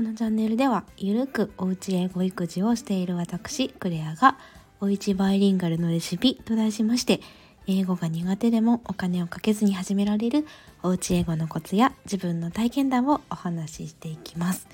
このチャンネルではゆるくおうち英語育児をしている私クレアがおうちバイリンガルのレシピと題しまして英語が苦手でもお金をかけずに始められるおうち英語のコツや自分の体験談をお話ししていきます。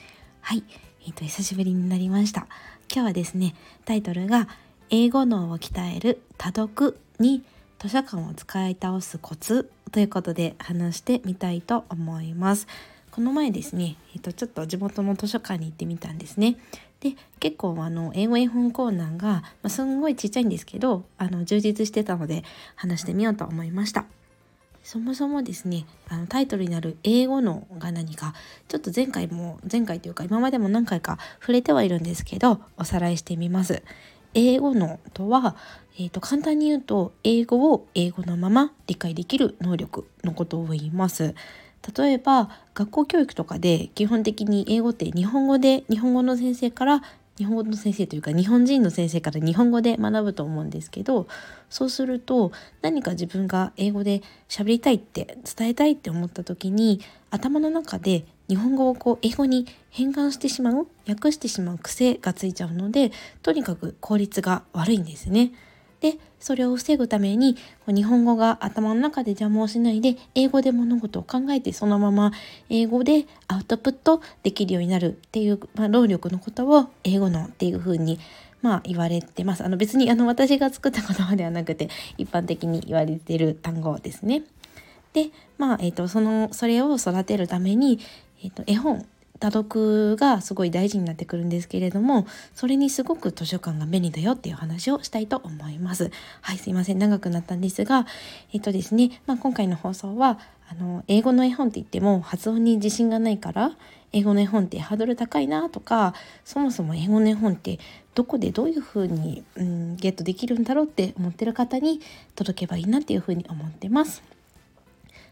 はい。えっ、ー、と久しぶりになりました。今日はですねタイトルが英語脳を鍛える多読に図書館を使い倒すコツということで話してみたいと思います。この前ですね、えー、とちょっと地元の図書館に行ってみたんですね。で結構あの英語絵本コーナーが、まあ、すんごいちっちゃいんですけどあの充実してたので話してみようと思いました。そもそもですねあのタイトルになる英語のが何かちょっと前回も前回というか今までも何回か触れてはいるんですけどおさらいしてみます。英語のとは、えーと、簡単に言うと英語を英語のまま理解できる能力のことを言います。例えば学校教育とかで基本的に英語って日本語で日本語の先生から日本語の先生というか日本人の先生から日本語で学ぶと思うんですけどそうすると何か自分が英語で喋りたいって伝えたいって思った時に頭の中で日本語をこう英語に変換してしまう訳してしまう癖がついちゃうのでとにかく効率が悪いんですね。でそれを防ぐために日本語が頭の中で邪魔をしないで英語で物事を考えてそのまま英語でアウトプットできるようになるっていう、まあ、労力のことを英語のっていうふうにまあ言われてます。あの別にあの私が作った言葉ではなくて一般的に言われてる単語ですね。でまあ、えーと、そのそれを育てるために、えーと絵本多読がすごい大事になってくるんですけれどもそれにすごく図書館が便利だよっていう話をしたいと思いますはいすいません長くなったんですがえっとですね、まあ、今回の放送はあの英語の絵本って言っても発音に自信がないから英語の絵本ってハードル高いなとかそもそも英語の絵本ってどこでどういうふうに、うん、ゲットできるんだろうって思ってる方に届けばいいなっていうふうに思ってます。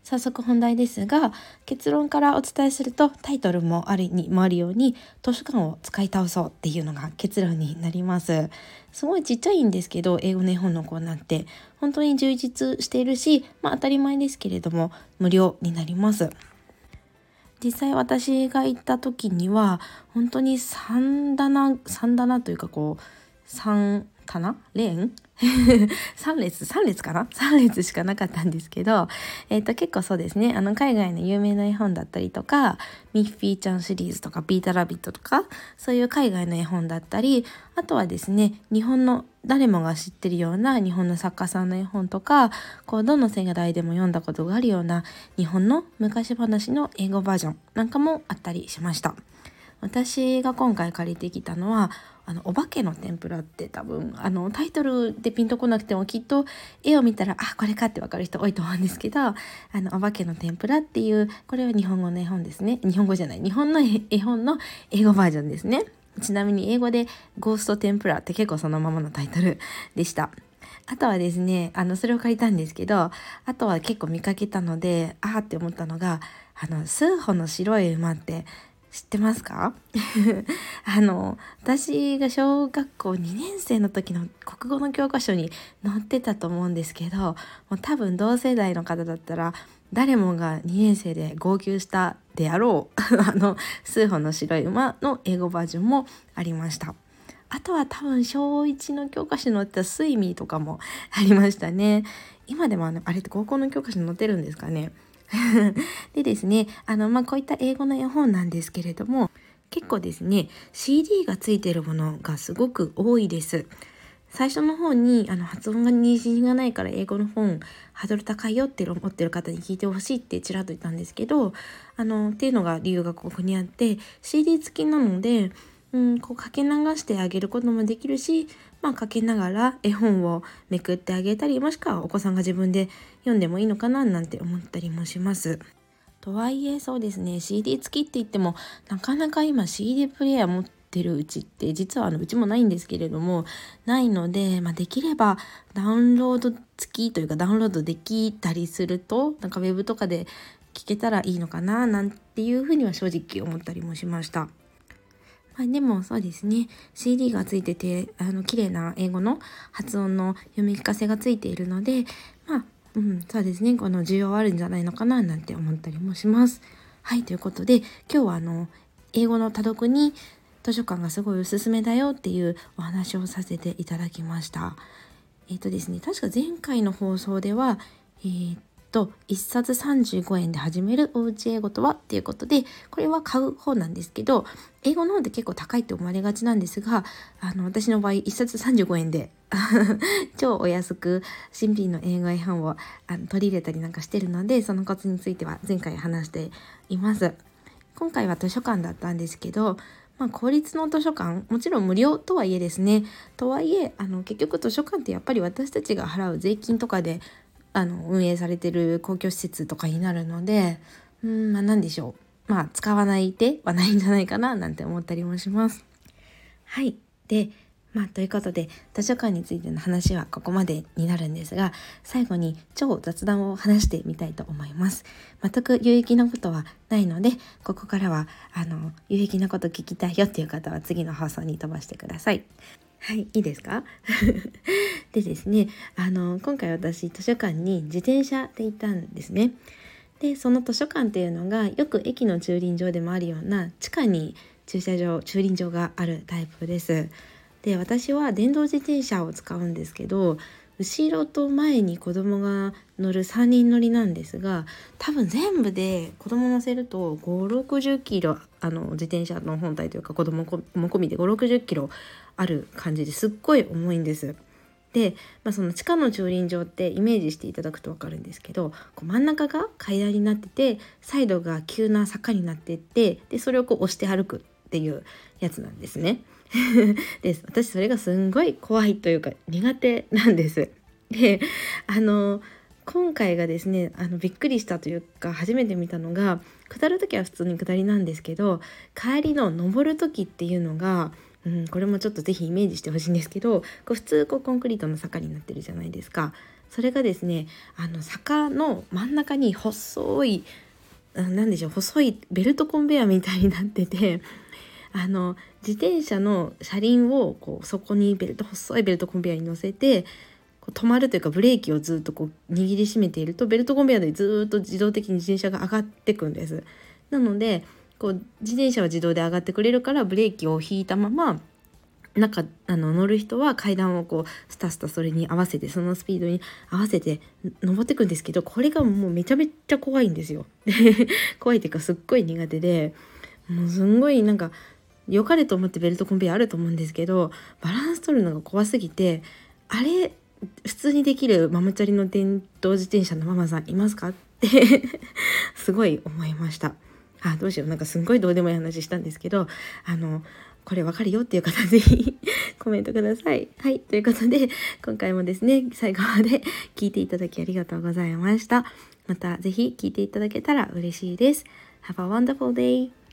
早速本題ですが結論からお伝えするとタイトルもあるにもあるように図書館を使い倒そうっていうのが結論になります。すごいちっちゃいんですけど英語の絵本のコーナーって本当に充実しているしまあ当たり前ですけれども無料になります。実際私が行った時には本当に3棚3棚というかこう3棚？レーン？3列3列かな？3列しかなかったんですけど、えー、と結構そうですねあの海外の有名な絵本だったりとかミッフィーちゃんシリーズとかピーターラビットとかそういう海外の絵本だったりあとはですね日本の誰もが知ってるような日本の作家さんの絵本とかこうどの世代でも読んだことがあるような日本の昔話の英語バージョンなんかもあったりしました。私が今回借りてきたのはあのお化けの天ぷらって多分あのタイトルでピンとこなくてもきっと絵を見たらあこれかってわかる人多いと思うんですけどあのお化けの天ぷらっていうこれは日本語の絵本ですね。日本語じゃない。日本の絵本の英語バージョンですね。ちなみに英語でゴースト天ぷらって結構そのままのタイトルでした。あとはですねあのそれを借りたんですけどあとは結構見かけたのでああって思ったのがあの数歩の白い馬って知ってますか？あの私が小学校2年生の時の国語の教科書に載ってたと思うんですけどもう多分同世代の方だったら誰もが2年生で号泣したであろう あの数歩の白い馬の英語バージョンもありました。あとは多分小1の教科書に載ってたスイミーとかもありましたね。今でもあれって高校の教科書に載ってるんですかね？でですねあの、まあ、こういった英語の絵本なんですけれども結構ですね CD がついてるものがすごく多いです。最初の方にあの発音が自信がないから英語の本ハードル高いよって思ってる方に聞いてほしいってちらっと言ったんですけどあのっていうのが理由がここにあって CD 付きなのでうん、こうかけ流してあげることもできるし、まあ、かけながら絵本をめくってあげたりもしくはお子さんが自分で読んでもいいのかななんて思ったりもします。とはいえそうですね CD 付きって言ってもなかなか今 CD プレイヤー持ってるうちって実はあのうちもないんですけれどもないので、まあ、できればダウンロード付きというかダウンロードできたりするとなんか web とかで聞けたらいいのかななんていうふうには正直思ったりもしました。まあ、でもそうですね CD がついててあの綺麗な英語の発音の読み聞かせがついているのでまあうんそうですねこの需要はあるんじゃないのかななんて思ったりもします。はいということで今日はあの英語の多読に図書館がすごいおすすめだよっていうお話をさせていただきました。えっ、ー、とですね、確か前回の放送では、えっー、と1冊35円で始めるおうち英語とはっていうことでこれは買う方なんですけど英語の方って結構高いって思われがちなんですがあの私の場合1冊35円で 超お安く新品の英語絵本をあの取り入れたりなんかしてるのでそのコツについては前回話しています。今回は図書館だったんですけどまあ、公立の図書館もちろん無料とはいえですねとはいえあの結局図書館ってやっぱり私たちが払う税金とかであの運営されてる公共施設とかになるのでうんまあ何でしょう。まあ使わない手はないんじゃないかななんて思ったりもします。はい。でまあ、ということで図書館についての話はここまでになるんですが最後に超雑談を話してみたいと思います。全く有益なことはないのでここからはあの有益なこと聞きたいよっていう方は次の放送に飛ばしてください。はい、いいですか？でですね、あの、今回私図書館に自転車で行ったんですね。で、その図書館っていうのがよく駅の駐輪場でもあるような地下に駐車場、駐輪場があるタイプです。で、私は電動自転車を使うんですけど、後ろと前に子供が乗る3人乗りなんですが多分全部で子供乗せると560キロあの自転車の本体というか子供も込みで560キロある感じですっごい重いんです。で、まあ、その地下の駐輪場ってイメージしていただくと分かるんですけどこう真ん中が階段になっててサイドが急な坂になってってでそれをこう押して歩くっていうやつなんですね。で私それがすんごい怖いというか苦手なんです。であの今回がですねあのびっくりしたというか初めて見たのが下る時は普通に下りなんですけど帰りの登る時っていうのがうん、これもちょっと是非イメージしてほしいんですけどこう普通こうコンクリートの坂になってるじゃないですかそれがですねあの坂の真ん中に細い何でしょう細いベルトコンベヤーみたいになっててあの自転車の車輪をこうそこにベルト細いベルトコンベヤーに乗せてこう止まるというかブレーキをずっとこう握りしめているとベルトコンベヤーでずっと自動的に自転車が上がってくんです。なのでこう自転車は自動で上がってくれるからブレーキを引いたままなんかあの乗る人は階段をこうスタスタそれに合わせてそのスピードに合わせて登ってくんですけどこれがもうめちゃめちゃ怖いんですよ。怖いっていうかすっごい苦手でもうすんごいなんか良かれと思ってベルトコンベヤあると思うんですけどバランス取るのが怖すぎてあれ普通にできるママチャリの電動自転車のママさんいますかって すごい思いました。あどうしようなんかすんごいどうでもいい話したんですけどあのこれわかるよっていう方 ぜひコメントください。はい。ということで、今回もですね、最後まで 聞いていただきありがとうございました。またぜひ聞いていただけたら嬉しいです。Have a wonderful day!